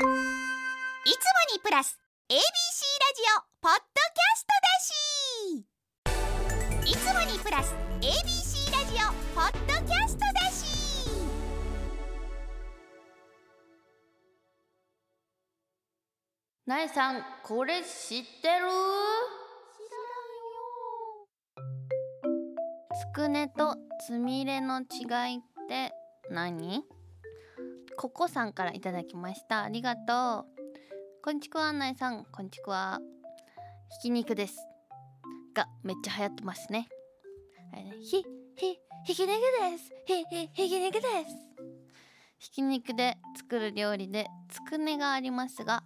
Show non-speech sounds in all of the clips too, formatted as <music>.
いつもにプラス ABC ラジオポッドキャストだし。いつもにプラス ABC ラジオポッドキャストだし。なえさんこれ知ってる？つくねとつみれの違いって何？ココさんからいただきました。ありがとう。こんちくわなえさんこんちくわ。ひき肉です。がめっちゃ流行ってますね。あれね。ひひひき肉です。ひひひき肉です。ひき肉で作る料理でつくねがありますが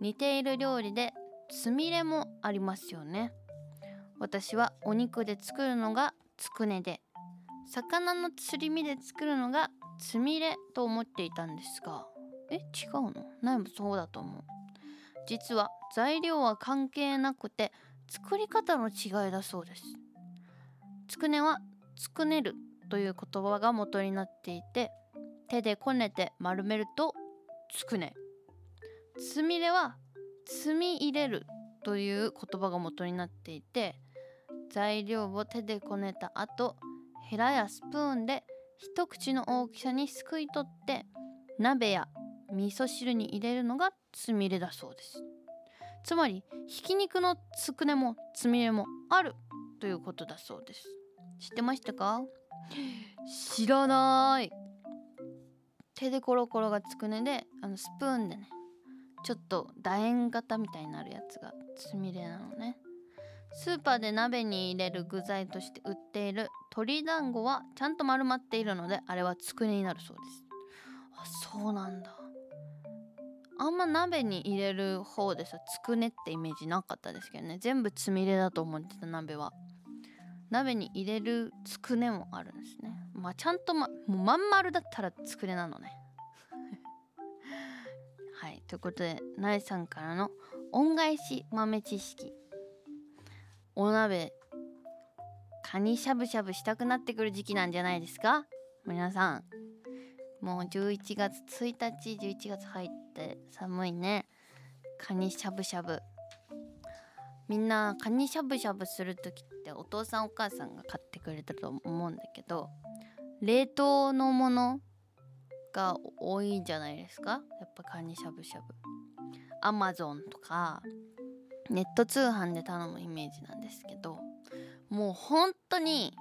似ている料理でつみれもありますよね。私はお肉で作るのがつくねで魚のすり身で作るのがつみれと思っていたんですがえ違うの？ないもそうだと思う。実は材料は関係なくて作り方の違いだそうです。つくねはつくねるという言葉が元になっていて手でこねて丸めるとつくね。つみれは積み入れるという言葉が元になっていて材料を手でこねた後ヘラやスプーンで一口の大きさにすくい取って鍋や味噌汁に入れるのがつみれだそうです。つまりひき肉のつくねもつみれもあるということだそうです。知ってましたか？知らない。手でコロコロがつくねであのスプーンでねちょっと楕円型みたいになるやつがつみれなのね。スーパーで鍋に入れる具材として売っている鶏団子はちゃんと丸まっているのであれはつくねになるそうです。あそうなんだ。あんま鍋に入れる方でさつくねってイメージなかったですけどね。全部つみれだと思ってた鍋は。鍋に入れるつくねもあるんですね。まあちゃんとまもうまん丸だったらつくねなのね。<laughs> はい。ということでなえさんからの恩返し豆知識。お鍋カニしゃぶしゃぶしたくなってくる時期なんじゃないですか？皆さん。もう11月1日11月入って寒いね。カニしゃぶしゃぶ。みんなカニしゃぶしゃぶする時ってお父さんお母さんが買ってくれたと思うんだけど冷凍のものが多いんじゃないですか？やっぱカニしゃぶしゃぶ。アマゾンとかネット通販で頼むイメージなんですけどもう本当に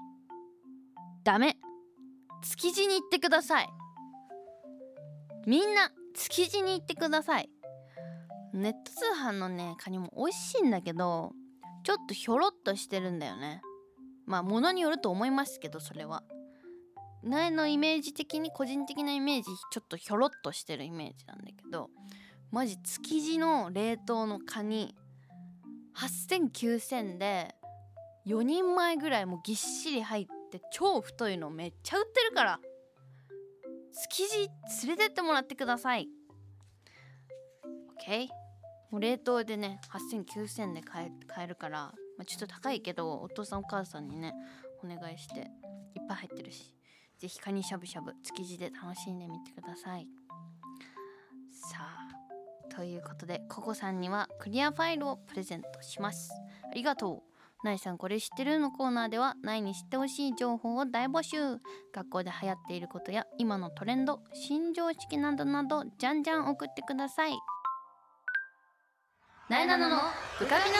ダメ。築地に行ってください。みんな築地に行ってください。ネット通販のねカニも美味しいんだけどちょっとひょろっとしてるんだよね。まあ物によると思いますけどそれは。苗のイメージ的に個人的なイメージちょっとひょろっとしてるイメージなんだけどマジ築地の冷凍のカニ80009000で4人前ぐらいもうぎっしり入って超太いのめっちゃ売ってるから築地連れてってもらってください。OK もう冷凍でね80009000で買えるから、まあ、ちょっと高いけどお父さんお母さんにねお願いしていっぱい入ってるしぜひカニしゃぶしゃぶ築地で楽しんでみてください。さあ。ということでココさんにはクリアファイルをプレゼントします。ありがとう。ナイさんこれ知ってるのコーナーではナイに知ってほしい情報を大募集。学校で流行っていることや今のトレンド新常識などなどじゃんじゃん送ってください。ナイナノの。ブカビナ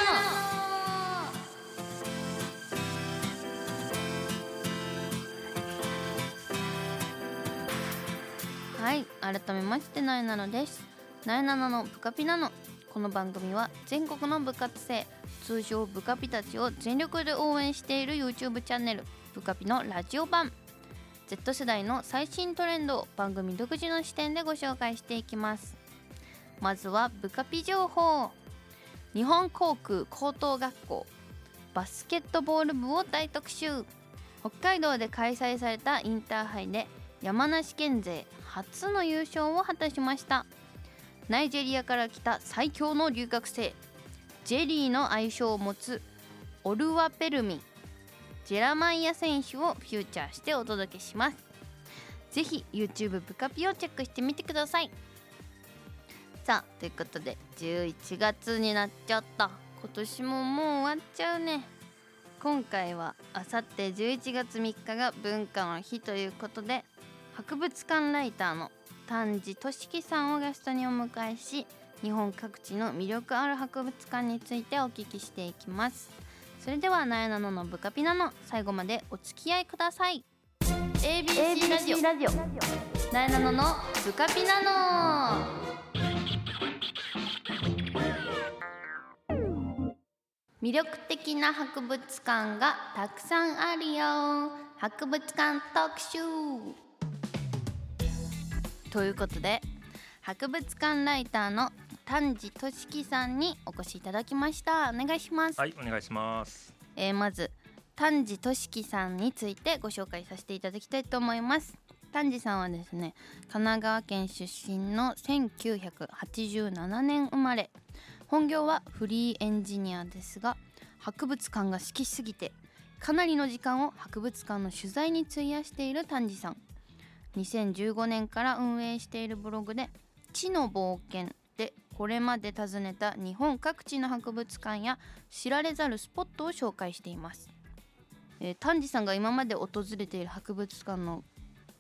はい改めましてナイナノです。ナイナノのブカピナノこの番組は全国の部活生通称ブカピたちを全力で応援している YouTube チャンネルブカピのラジオ版。Z 世代の最新トレンドを番組独自の視点でご紹介していきます。まずはブカピ情報。日本航空高等学校。バスケットボール部を大特集。北海道で開催されたインターハイで山梨県勢初の優勝を果たしました。ナイジェリアから来た最強の留学生。ジェリーの愛称を持つオルワペルミ。ジェラマイヤ選手をフューチャーしてお届けします。ぜひ YouTube ブカピをチェックしてみてください。さあということで11月になっちゃった。今年ももう終わっちゃうね。今回はあさって11月3日が文化の日ということで博物館ライターの丹治俊樹さんをゲストにお迎えし日本各地の魅力ある博物館についてお聞きしていきます。それではなえなののブカピナの最後までお付き合いください。ABC ラジオ。なえなののブカピナの。魅力的な博物館がたくさんあるよ。博物館特集ということで博物館ライターの丹治俊樹さんにお越しいただきました。お願いします、はい、お願いします。えーまず丹治俊樹さんについてご紹介させていただきたいと思います。丹治さんはですね神奈川県出身の1987年生まれ。本業はフリーエンジニアですが博物館が好きすぎてかなりの時間を博物館の取材に費やしている丹治さん2015年から運営しているブログで「知の冒険」でこれまで訪ねた日本各地の博物館や知られざるスポットを紹介しています、えー丹治さんが今まで訪れている博物館の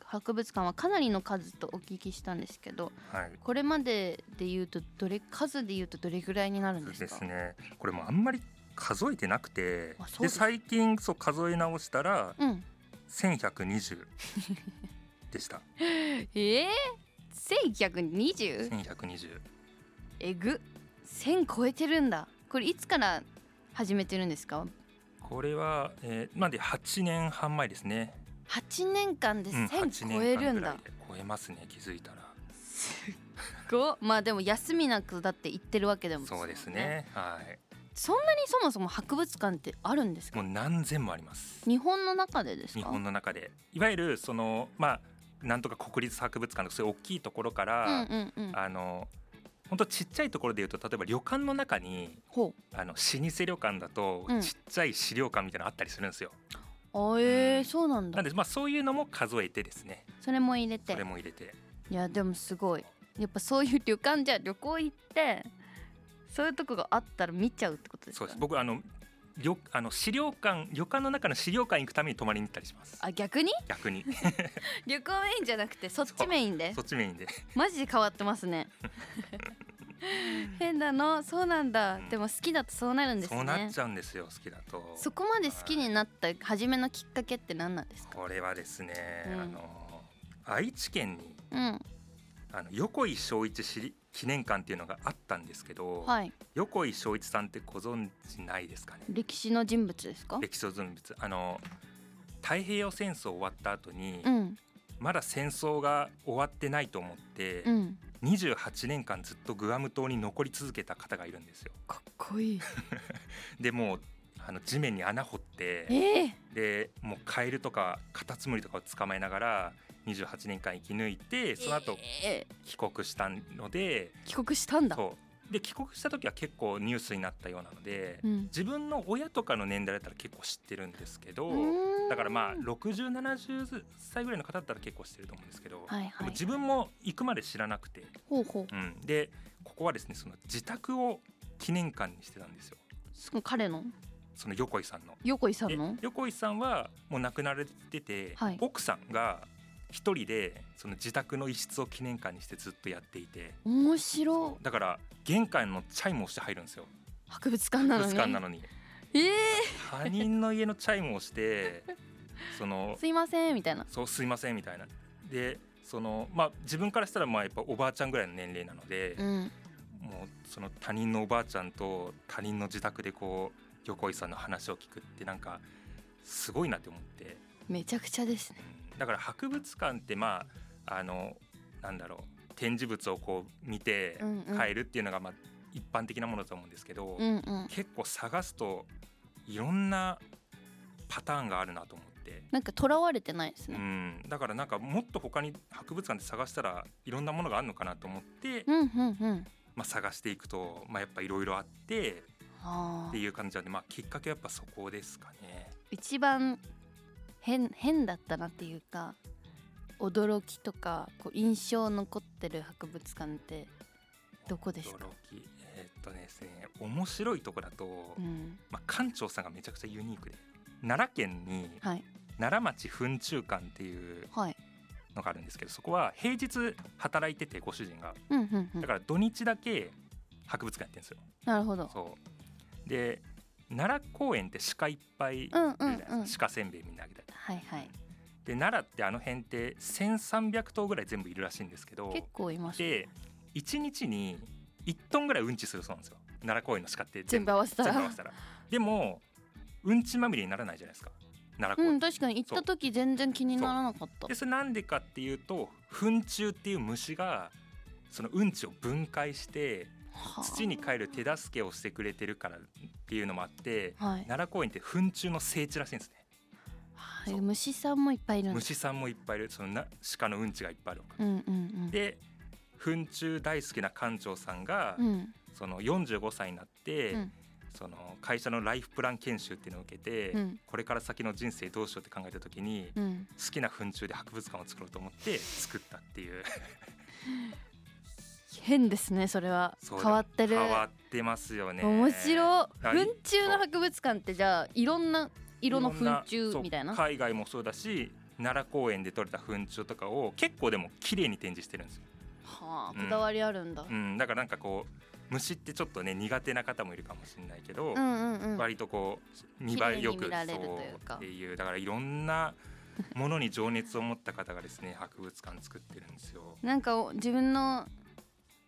博物館はかなりの数とお聞きしたんですけどはい。これまでで言うとどれ数で言うとどれぐらいになるんですか？ですね。これもあんまり数えてなくてで、最近そう数え直したらうん1120でした。<laughs> えー、1120? 1120。えぐ1000超えてるんだこれいつから始めてるんですか？これは、えー、まあで8年半前ですね。8年間でうん、1000 8超えるんだ年間ぐらいで超えますね。気づいたら。ごまあでも休みなくだって行ってるわけでもそうですね。はい。そんなにそもそも博物館ってあるんですか？もう何千もあります。日本の中でですか？日本の中で、いわゆるそのまあなんとか国立博物館のそういう大きいところから、うんうんうん。あの本当ちっちゃいところで言うと例えば旅館の中にほあの老舗旅館だとうん。ちっちゃい資料館みたいなのあったりするんですよ。うあえー、そうなんだ。なんでまあそういうのも数えてですね。それも入れて。それも入れて。いやでもすごい。やっぱそういう旅館じゃ旅行行ってそういうとこがあったら見ちゃうってことですか？そうです。僕あの旅あの資料館旅館の中の資料館行くために泊まりに行ったりします。あ逆に？逆に。<laughs> 旅行メインじゃなくてそっちメインで？そっちメインで。マジで変わってますね。変だの？そうなんだ、うん。でも好きだとそうなるんですね。そうなっちゃうんですよ好きだと。そこまで好きになった初めのきっかけって何なんですか？これはですね、うん。あの愛知県にうん。あの横井正一市り記念館っていうのがあったんですけど、はい。横井正一さんってご存知ないですかね？歴史の人物ですか？歴史人物。あの太平洋戦争終わった後に、うん。まだ戦争が終わってないと思って、うん。28年間ずっとグアム島に残り続けた方がいるんですよ。かっこいい。<laughs> でもうあの地面に穴掘ってええ。でもうカエルとかカタツムリとかを捕まえながら28年間生き抜いてその後ええ帰国したので、帰国したんだ。そう。で帰国した時は結構ニュースになったようなので、うん。自分の親とかの年代だったら結構知ってるんですけど、だからまあ6070歳ぐらいの方だったら結構知ってると思うんですけど、はいはい。自分も行くまで知らなくて、ほうほう。うん、でここはですねその自宅を記念館にしてたんですよ。彼の？その横井さんの。で横井さんの？横井さんはもう亡くなられてて、はい。奥さんが一人でその自宅の一室を記念館にしてずっとやっていて。面白だから玄関のチャイムをして入るんですよ。博物館な博のに？物館なのに。ええ他人の家のチャイムをして <laughs> そのすいませんみたいな。そうすいませんみたいな。でそのまあ自分からしたらまあやっぱおばあちゃんぐらいの年齢なので、うん。もうその他人のおばあちゃんと他人の自宅でこう横井さんの話を聞くってなんかすごいなって思って、めちゃくちゃですね。うん。だから博物館ってまああのなんだろう展示物をこう見てうんうん。買えるっていうのがまあ一般的なものだと思うんですけど、うんうん。結構探すといろんなパターンがあるなと思って。なんか囚われてないですうねん、だからなんかもっと他に博物館で探したらいろんなものがあるのかなと思って、うんうんうん。まあ、探していくと、まあ、やっぱいろいろあってっていう感じなんで、まあ、きっかけはやっぱそこですかね。一番変変だったなっていうか驚きとかこう印象残ってる博物館ってどこですか？驚き。えーっとですね面白いとこだと、うん。まあ、館長さんがめちゃくちゃユニークで奈良県にはい。奈良町糞虫館っていうはい。のがあるんですけどそこは平日働いててご主人が。うんうんうん。だから土日だけ博物館やってるんですよ。なるほど。そうで奈良公園って鹿いっぱいいるじうんうんゃないですか、うん鹿せんべいみんなあげたりはいはい。で奈良ってあの辺って1300頭ぐらい全部いるらしいんですけど。結構いますね。で1日に1トンぐらいうんちするそうなんですよ。奈良公園の鹿って全部。合わせたら。でもうんちまみれにならないじゃないですか。奈良公園、うん確かに。行った時全然気にならなかった。でそれなんでかっていうと糞虫っていう虫がそのうんちを分解してはあ土に帰る手助けをしてくれてるからっていうのもあってはい。奈良公園って糞虫の聖地らしいんですね。はい。虫さんもいっぱいいる虫さんもいっぱいいる。そのな鹿のうんちがいっぱいあるからうんうんうん。で糞虫大好きな館長さんが、うん。その45歳になって、うん。その会社のライフプラン研修っていうのを受けて、うん。これから先の人生どうしようって考えた時に、うん。好きな糞虫で博物館を作ろうと思って作ったっていう <laughs> 変ですねそれは。変わってる。変わってますよね。面白あ糞虫の博物館ってじゃあいろんな色の糞虫みたいな？海外もそうだし奈良公園で採れた糞虫とかを結構でも綺麗に展示してるんですよ、うん。はあこだわりあるんだ。うん、だからなんかこう虫ってちょっとね苦手な方もいるかもしれないけど、うんうんうん。割とこう見栄えよくそうっていう。だからいろんなものに情熱を持った方がですね博物館作ってるんですよ。<laughs> なんかお自分の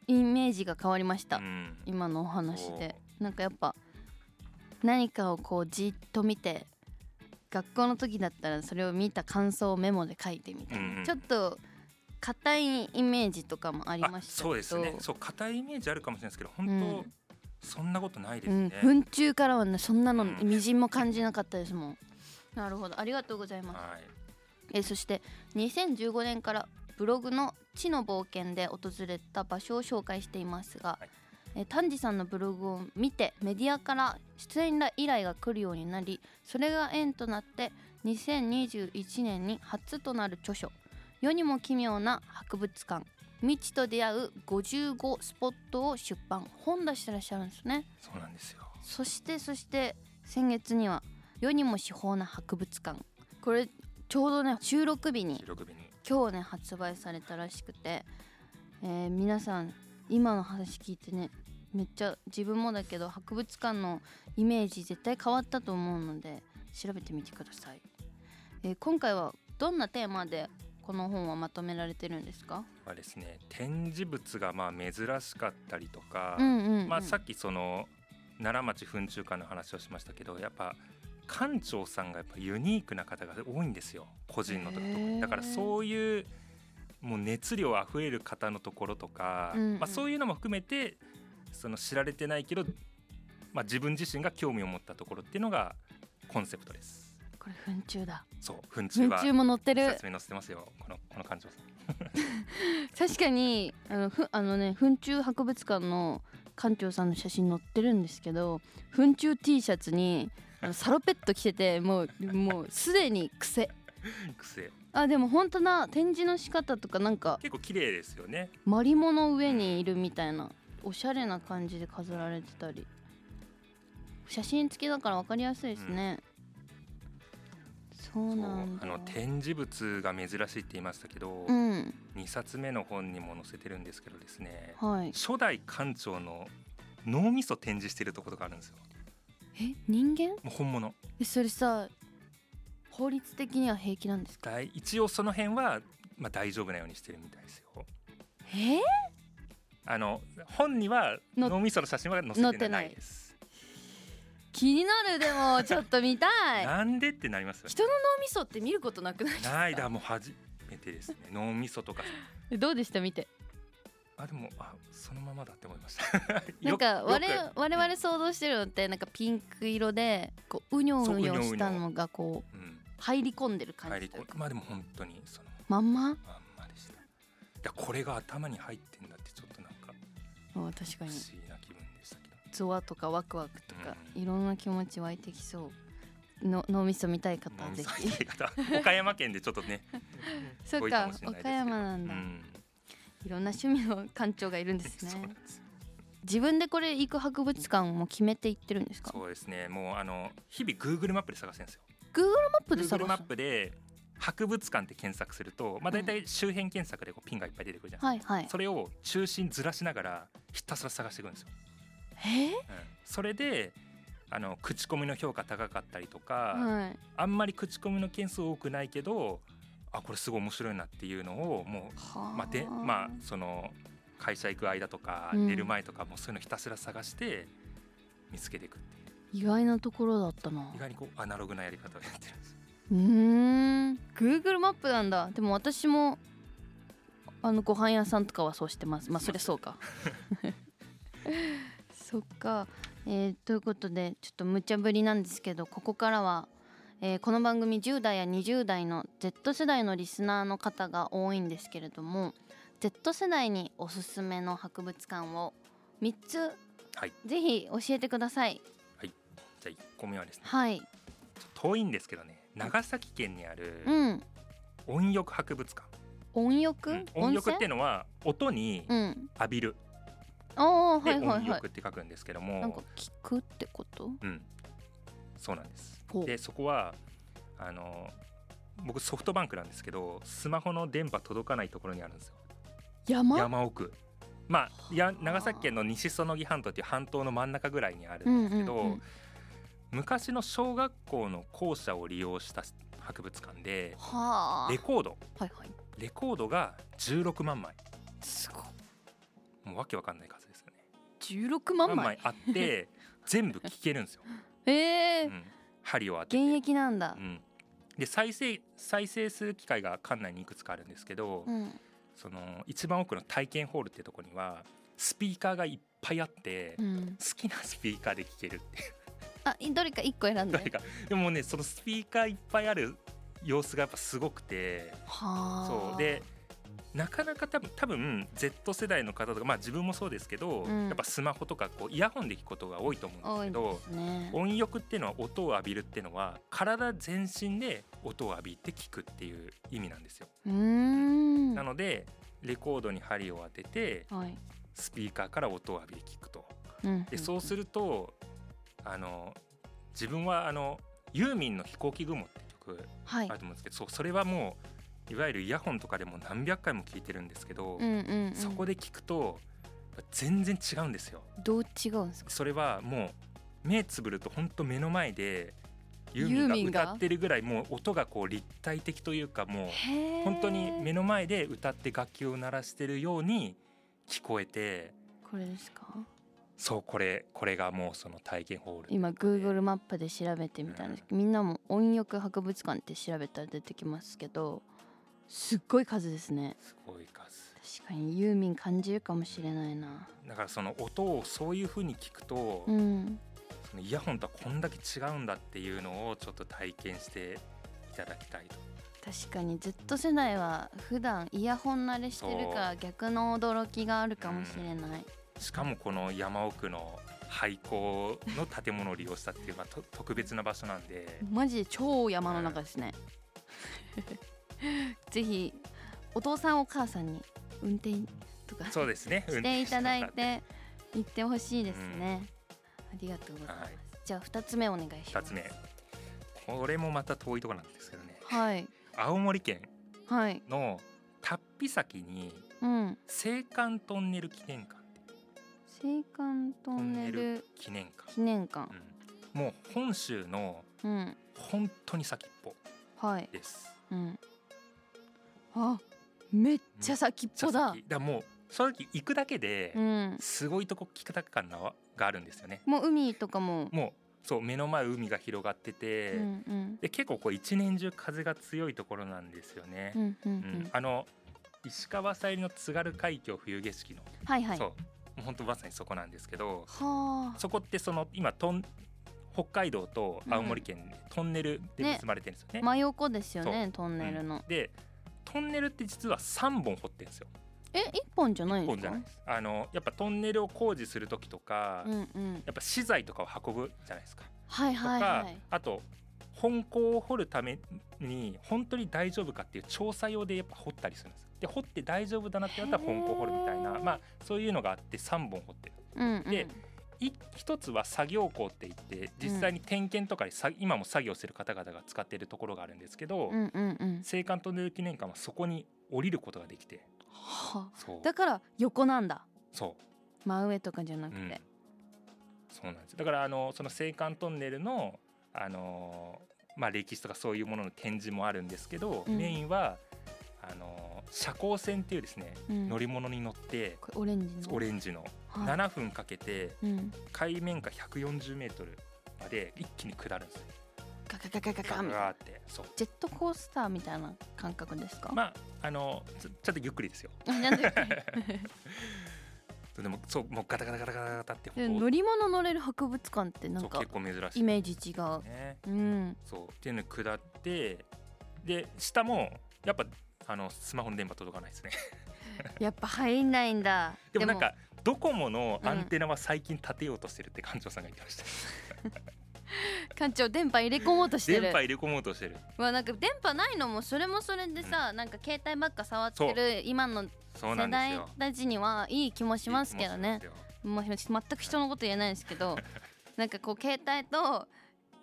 イメージが変わりました、うん、今のお話で。なんかやっぱ何かをこうじっと見て学校の時だったらそれを見た感想をメモで書いてみたいな、うんうん。ちょっと硬いイメージとかもありあましたそうですね。そう硬いイメージあるかもしれないですけど本当、うん。そんなことないですうん、ね。糞虫からはねそんなのうん。みじんも感じなかったですもん。なるほど。ありがとうございます。はい。えーそして2015年からブログの「地の冒険」で訪れた場所を紹介していますが、はいえー丹治さんのブログを見てメディアから出演依頼が来るようになりそれが縁となって2021年に初となる著書「世にも奇妙な博物館未知と出会う55スポット」を出版本出してらっしゃるんですね。そうなんですよ。そしてそして先月には世にも至宝な博物館これちょうどね収録日に今日ね発売されたらしくて、えー皆さん今の話聞いてねめっちゃ自分もだけど博物館のイメージ絶対変わったと思うので調べてみてください、えー今回はどんなテーマでこの本はまとめられてるんですか？はですね展示物がまあ珍しかったりとか、まあ、さっきその奈良町糞虫館の話をしましたけどやっぱ館長さんがやっぱユニークな方が多いんですよ。個人のとこへー。だからそういうもう熱量あふれる方のところとか、うんうん。まあ、そういうのも含めてその知られてないけど、まあ、自分自身が興味を持ったところっていうのがコンセプトです。これ糞虫だ。そう糞虫は糞虫も載ってる。説明載せてますよ。このこの館長さん。<laughs> 確かにあのふあのね糞虫博物館の館長さんの写真載ってるんですけど糞虫 T シャツにあのサロペット着ててもうもうすでに癖。癖。あでも本当だ展示の仕方とかなんか結構綺麗ですよね。マリモの上にいるみたいなおしゃれな感じで飾られてたり。写真付きだから分かりやすいですね、そうなんだ。そうあの展示物が珍しいって言いましたけど、うん。2冊目の本にも載せてるんですけどですねはい。初代館長の脳みそ展示してるところがあるんですよえ人間？もう本物。えそれさ法律的には平気なんですか？だい一応その辺は、まあ、大丈夫なようにしてるみたいですよ。え？あの本にはの脳みその写真は載せて載ってないです。気になるでも <laughs> ちょっと見たい。なんでってなりますよね。人の脳みそって見ることなくないですか？ないだもう初めてですね。脳みそとか。<laughs> どうでした？見てあでもあそのままだって思いました。<laughs> なんか我我々想像してるのってなんかピンク色でこううにょうにょしたのがこううん。入り込んでる感じまあでも本当にそのまんま？まんまでした。いやこれが頭に入ってんだってちょっとなんかあ確か不思に議な気分でしたけど。ゾワとかワクワクとか、うん。いろんな気持ち湧いてきそう。の脳みそ見たい方ぜひ。岡山県でちょっとね <laughs> そっ多いか岡山なんだ、うんいろんな趣味の館長がいるんですね。<laughs> 自分でこれ行く博物館も決めて行ってるんですか？そうですね。もうあの日々 Google マップで探してるんですよ。Google マップで探 Google マッすプで博物館って検索すると、まあ、大体周辺検索でこうピンがいっぱい出てくるじゃないですか、はいはい。それを中心ずらしながらひたすら探していくんですよ、え？ーうん、それであの口コミの評価高かったりとか、はい。あんまり口コミの件数多くないけどあこれすごい面白いなっていうのをもうはまあでまあその会社行く間とかうん。寝る前とかもうそういうのひたすら探して見つけていくっていう。意外なところだったな。意外にこうアナログなやり方をやってるんですよ。うーん。Google マップなんだ。でも私もあのご飯屋さんとかはそうしてます。まあそりゃそうか。<laughs> そっか、えーということでちょっと無茶ぶりなんですけどここからは、えーこの番組10代や20代の Z 世代のリスナーの方が多いんですけれども Z 世代におすすめの博物館を3つ、はい。ぜひ教えてください。じゃあ1個目はですね。はい。遠いんですけどね。長崎県にあるうん。温浴博物館、温浴、うん。温浴っていうのは音にうん。浴びる。ああではいはいはい。温浴って書くんですけども、なんか聞くってこと？うん、そうなんですでそこはあの僕ソフトバンクなんですけどスマホの電波届かないところにあるんですよ。山？山奥。まあや長崎県の西園木半島っていう半島の真ん中ぐらいにあるうんんですけど、うんうん昔の小学校の校舎を利用した博物館ではあ。レコード。はいはい。レコードが16万枚。すごいもうわけわかんない数ですよね。16万枚？あって全部聴けるんですよ、<laughs> ええうん、針を当てて。現役なんだ。うん、で再生再生する機会が館内にいくつかあるんですけど、うん。その一番奥の体験ホールってとこにはスピーカーがいっぱいあって、好うん。きなスピーカーで聴けるっていう。あいどれか一個選んで。どれか。でもねそのスピーカーいっぱいある様子がやっぱすごくてはあ。そう。でなかなか多分多分 Z 世代の方とかまあ自分もそうですけど、うん。やっぱスマホとかこうイヤホンで聞くことが多いと思うんですけどね。音浴っていうのは音を浴びるっていうのは体全身で音を浴びて聞くっていう意味なんですよ。なのでレコードに針を当ててはい。スピーカーから音を浴びて聞くと。うん。でそうするとあの自分はあのユーミンの「飛行機雲」って曲はい。あると思うんですけど、そうそれはもういわゆるイヤホンとかでも何百回も聞いてるんですけど、うんうんうん。そこで聞くと全然違うんですよ。どう違うんですか？それはもう目つぶると本当目の前でユユーーミンが？が歌ってるぐらいもう音がこう立体的というかもう本当に目の前で歌って楽器を鳴らしてるように聞こえてこれですか？そうこれこれがもうその体験ホール今 Google マップで調べてみたんです。けどみんなも音浴博物館って調べたら出てきますけどすっごい数ですね。すごい数。確かにユーミン感じるかもしれないな。だからその音をそういう風に聞くと、うん。そのイヤホンとはこんだけ違うんだっていうのをちょっと体験していただきたいと。確かに。Z 世代は普段イヤホン慣れしてるから逆の驚きがあるかもしれない、しかもこの山奥の廃校の建物を利用したっていう、まあ、と特別な場所なんで。マジで超山の中ですね、<laughs> ぜひお父さんお母さんに運転とかそうですね。<laughs> していただいて行ってほしいですね、ありがとうございます、はい。じゃあ二つ目お願いします。2つ目。これもまた遠いところなんですけどね。はい。青森県はい。の龍飛崎にうん。青函トンネル記念館青函トンネル記念館、記念館。うん、もう本州のうん。本当に先っぽはい。です。うんあめっちゃ先っぽだ。先だもう正直行くだけでうん。すごいとこ聞くた感ががあるんですよね。もう海とかも。もうそう目の前海が広がってて、うんうん。で結構こう一年中風が強いところなんですよね。う、んうんううん。んあの石川さゆりの津軽海峡冬景色の、はいはい。そう本当まさにそこなんですけどはあ。そこってその今トン北海道と青森県でトンネルでね。結ばれてるんですよね。真横ですよねトンネルの。うん、でトンネルって実は3本掘ってるんですよ。え一本じゃないん1ですか？本じゃないです。あのやっぱトンネルを工事する時とか、うんうんやっぱ資材とかを運ぶじゃないですか。はいとか、はいはいあと本校を掘るために本当に大丈夫かっていう調査用でやっぱ掘ったりするんですよ。で掘って大丈夫だなってなったら本校を掘るみたいなまあそういうのがあって3本掘ってる。うんうんでい一つは作業校って言って実際に点検とかでさ、今も作業してる方々が使っているところがあるんですけど、うんうんうん。青函トンネル記念館はそこに降りることができて。はだから横なんだ。そう。真上とかじゃなくうん。て、そうなんです。だからあのその青函トンネルのあのまあ歴史とかそういうものの展示もあるんですけど、うん。メインはあの社交船っていうですね、うん。乗り物に乗ってオレンジの。オレンジのはい。7分かけてうん。海面下140メートルまで一気に下るんですよ。ガガガガガガガ。ってそう。ジェットコースターみたいな感覚ですか、まああのちょっとゆっくりですよ。なんで？<laughs> でもそうもうガタガタガタガタって乗り物乗れる博物館ってなんか結構珍しい。イメージ違う。ね。うん。そう。っていうのに下ってで下もやっぱあのスマホの電波届かないですね。<laughs> やっぱ入んないんだ <laughs> でもなんかドコモのアンテナは最近立てようとしてるって館長さんが言ってました。<laughs> 館長電波入れ込もうとしてる電波入れ込もうとしてる。まあなんか電波ないのもそれもそれでさ、なんか携帯ばっか触ってる今の世代。たちにはいい気もしますけどねもう全く人のこと言えないですけどなんかこう携帯と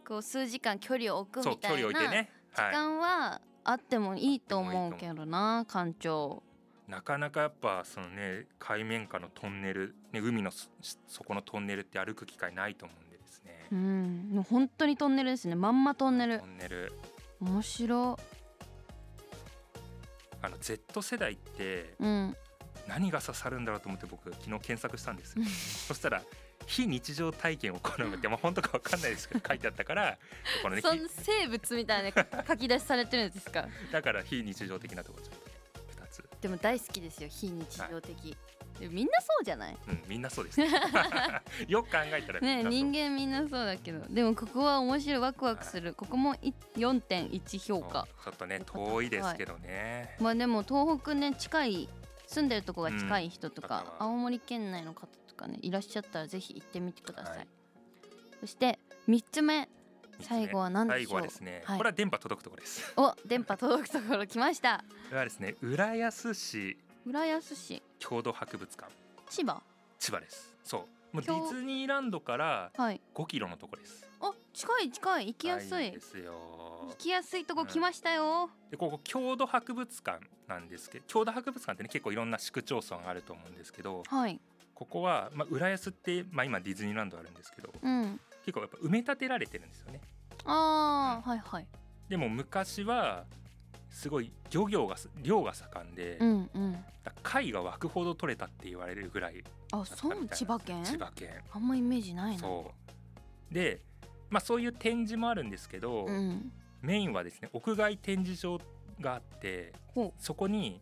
こう数時間距離を置くみたいな。時は間はあってもいいと思うけどな館長い。なかなかやっぱそのね海面下のトンネルね海のそ底のトンネルって歩く機会ないと思うんでですね。うんもう本当にトンネルですねまんまトンネルトンネル面白あの Z 世代ってうん何が刺さるんだろうと思って僕昨日検索したんですよ。<laughs> そしたら非日常体験を好むって <laughs> まあ本当かわかんないですけど書いてあったから <laughs> このねそんな生物みたいな <laughs> 書き出しされてるんですか？だから非日常的なところちょっとね2つ、でも大好きですよ非日常的、でもみんなそうじない？うん、みんなそうです、ね、よく考えたらね人間みんなそうだけど。でもここは面白いワクワクする、ここもい4.1評価。ちょっとね遠いですけどね、まあでも東北ね近い住んでるとこが近い人とか、うん青森県内の方とかね。いらっしゃったらぜひ行ってみてください、はい。そして3つ目。三つ目。最後は何でしょう？最後はですね、はい。これは電波届くところです。お電波届くところ来ました。これはですね浦安市。浦安市。郷土博物館。千葉？千葉です。そう。もうデ郷ィズニーランドからはい。5キロのところです。あ近い近い。行きやすい。んですよ。行きやすいとこ来ましたよ、でここ郷土博物館なんですけど郷土博物館ってね結構いろんな市区町村あると思うんですけどはいここは、まあ、浦安って、まあ、今ディズニーランドあるんですけどうん。結構やっぱ埋め立てられてるんですよね。ああ、はいはい。でも昔はすごい漁業が漁が盛んで、うんうん。貝が湧くほど取れたって言われるぐらいあそう？千葉県？千葉県。あんまイメージないな。そう。でまあそういう展示もあるんですけど、うん。メインはですね屋外展示場があってほそこに、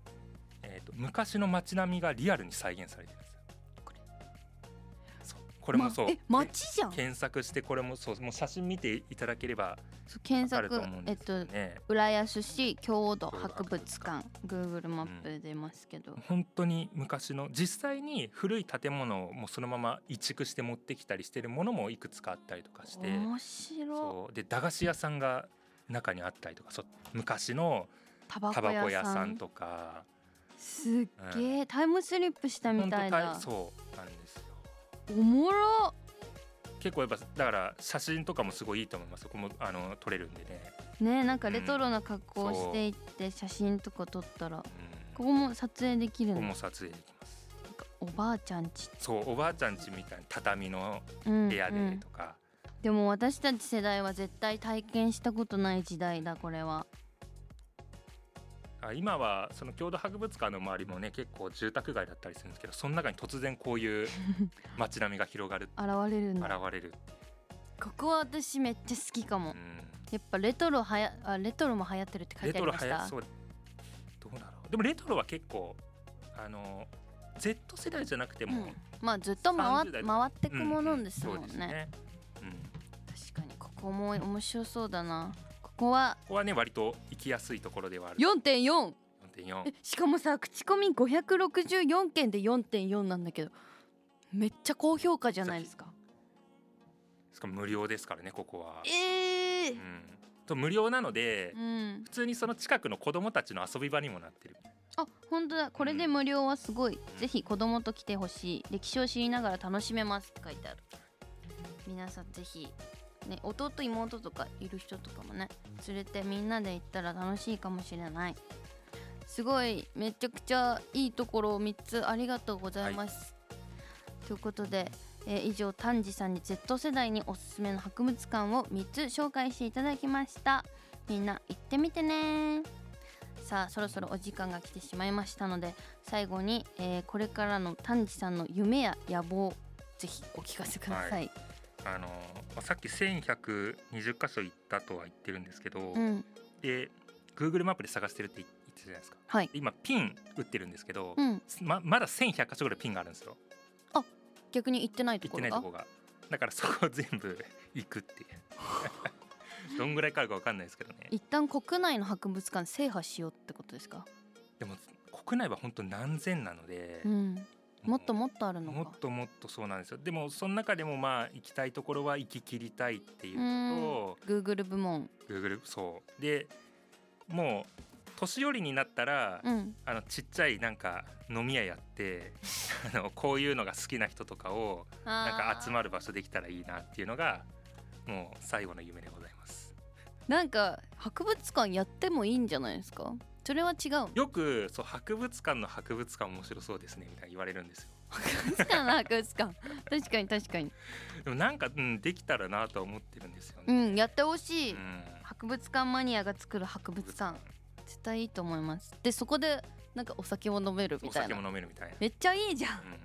えー、と昔の街並みがリアルに再現されてるこれもそう、まえ街じゃん。検索してこれもそうもう写真見ていただければ検索えっとね、浦安市郷土博物館。Google マップで出ますけど、本当に昔の実際に古い建物をもうそのまま移築して持ってきたりしてるものもいくつかあったりとかして。面白そう。で駄菓子屋さんが中にあったりとかそう昔のタバココ屋さんとか。すっげえ、タイムスリップしたみたいだそうなんですよおもろ。結構やっぱだから写真とかもすごいいいと思います。そこもあの撮れるんでね、ねなんかレトロな格好をしていって写真とか撮ったらう。ん、ここも撮影できるの？ここも撮影できます。なんかおばあちゃんち、そうおばあちゃん家みたいな畳のうん部屋でうんとか、でも私たち世代は絶対体験したことない時代だこれは。あ今はその郷土博物館の周りもね結構住宅街だったりするんですけどその中に突然こういう <laughs> 街並みが広がる現れるんだ。現れる、ここは私めっちゃ好きかも、うん、やっぱレトロはやあレトロも流行ってるって書いレトロてありました。はやそう。どうだろう。でもレトロは結構あの Z 世代じゃなくても、うん、まあずっと回30代とか。回ってくものですもんね,、そうですね、うん、こ確かにここも面白そうだなここは？こはね割と行きやすいところではある。4.4 4.4えしかもさ口コミ564件で4.4なんだけどめっちゃ高評価じゃないですか。しかも無料ですからねここは、えー。うん、と無料なので、うん。普通にその近くの子供たちの遊び場にもなってる。あ本当だ。これで無料はすごい、ぜひ子供と来てほしい。歴史を知りながら楽しめますって書いてある。皆さんぜひね弟妹とかいる人とかもね連れてみんなで行ったら楽しいかもしれない。すごいめちゃくちゃいいところを3つありがとうございます、ということで、えー以上丹治さんに Z 世代におすすめの博物館を3つ紹介していただきました。みんな行ってみてね。さあそろそろお時間が来てしまいましたので最後に、えーこれからの丹治さんの夢や野望ぜひお聞かせください、あのまあさっき1120箇所行ったとは言ってるんですけど、うん。で Google マップで探してるって言ってたじゃないですか。はい。今ピン打ってるんですけど、うん。ままだ1100箇所ぐらいピンがあるんですよ。逆に行ってないと行っころが？てないとこが。だからそこを全部行くっていう。<laughs> どんぐらいかかるかわかんないですけどね。一旦国内の博物館制覇しようってことですか？でも国内は本当何千なので、うんもっともっとあるのか。もっともっとそうなんですよ。でもその中でもまあ行きたいところは行き切りたいっていうの Google 部門。と Google そう。でもう年寄りになったら、うん。あのちっちゃいなんか飲み屋やって <laughs> あのこういうのが好きな人とかをなんか集まるる場所できたらいいなっていうのがもう最後の夢でございます。なんか博物館やってもいいんじゃないですか？それは違うよくそう博物館の博物館面白そうですねみたいな言われるんですよ。博物館の博物館。<laughs> 確かに確かに。でもなんか、うん、できたらなとは思ってるんですようね、んやってほしい、うん。博物館マニアが作る博物館。絶対いいと思います。でそこでなんかお酒も飲めるみおたいな。酒も飲めるみたい。な、めっちゃいいじゃん。うん、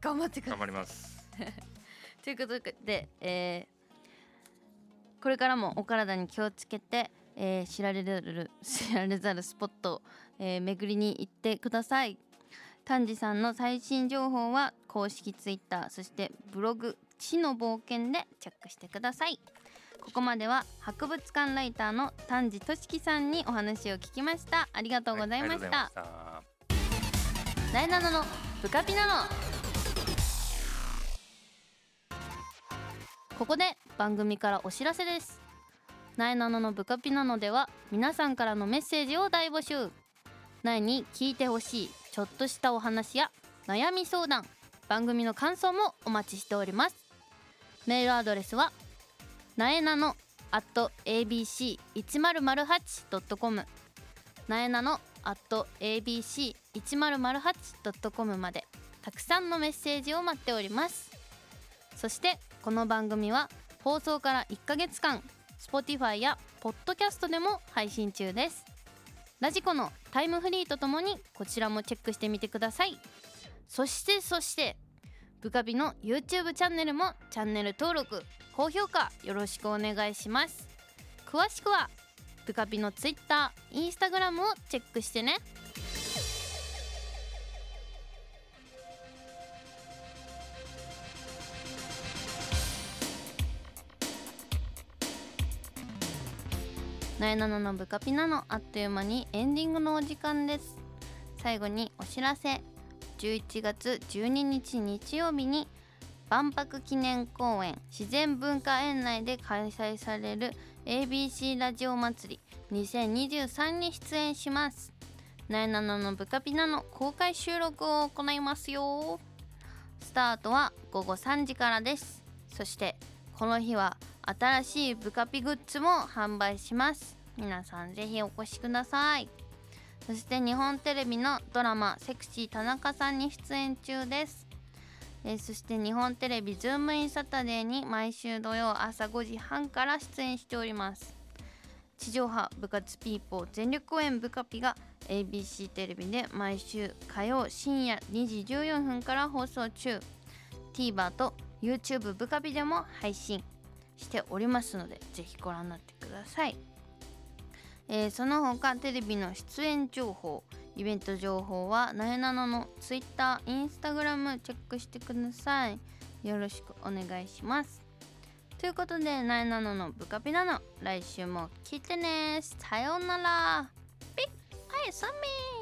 頑張ってください。頑張ります。<laughs> ということで、えーこれからもお体に気をつけて、えー知られる <laughs> 知られざるスポットを、えー巡りに行ってください。丹治さんの最新情報は公式ツイッターそしてブログ「地の冒険」でチェックしてください。ここまでは博物館ライターの丹治俊樹さんにお話を聞きました。ありがとうございました、のブカピナノここで番組からお知らせですなえなののブカピナノでは皆さんからのメッセージを大募集。なえに聞いてほしいちょっとしたお話や悩み相談番組の感想もお待ちしております。メールアドレスはなえなの at abc1008.com なえなの at abc1008.com までたくさんのメッセージを待っております。そしてこの番組は放送から1ヶ月間 Spotify や Podcast でも配信中です。ラジコのタイムフリーとともにこちらもチェックしてみてください。そしてそしてブカビの YouTube チャンネルもチャンネル登録高評価よろしくお願いします。詳しくはブカピの Twitter、Instagram をチェックしてね。なえなののブカピナのあっという間にエンディングのお時間です。最後にお知らせ。11月12日日曜日に万博記念公園自然文化園内で開催される ABC ラジオ祭り2023に出演します。なえなののブカピナの公開収録を行いますよ。スタートは午後3時からです。そしてこの日は新しいブカピグッズも販売します。皆さんぜひお越しください。そして日本テレビのドラマ「セクシー田中さん」に出演中です。えそして日本テレビズームインサタデーに毎週土曜朝5時半から出演しております。地上波部活ピーポー全力応援部カピが ABC テレビで毎週火曜深夜2時14分から放送中。TVer と YouTube 部カピでも配信しておりますのでぜひご覧になってください、えーその他テレビの出演情報イベント情報はなえなのの Twitter、Instagram チェックしてください。よろしくお願いします。ということでなえなののブカピナの来週も聞いてね。さようなら。ピッ。はいサミー。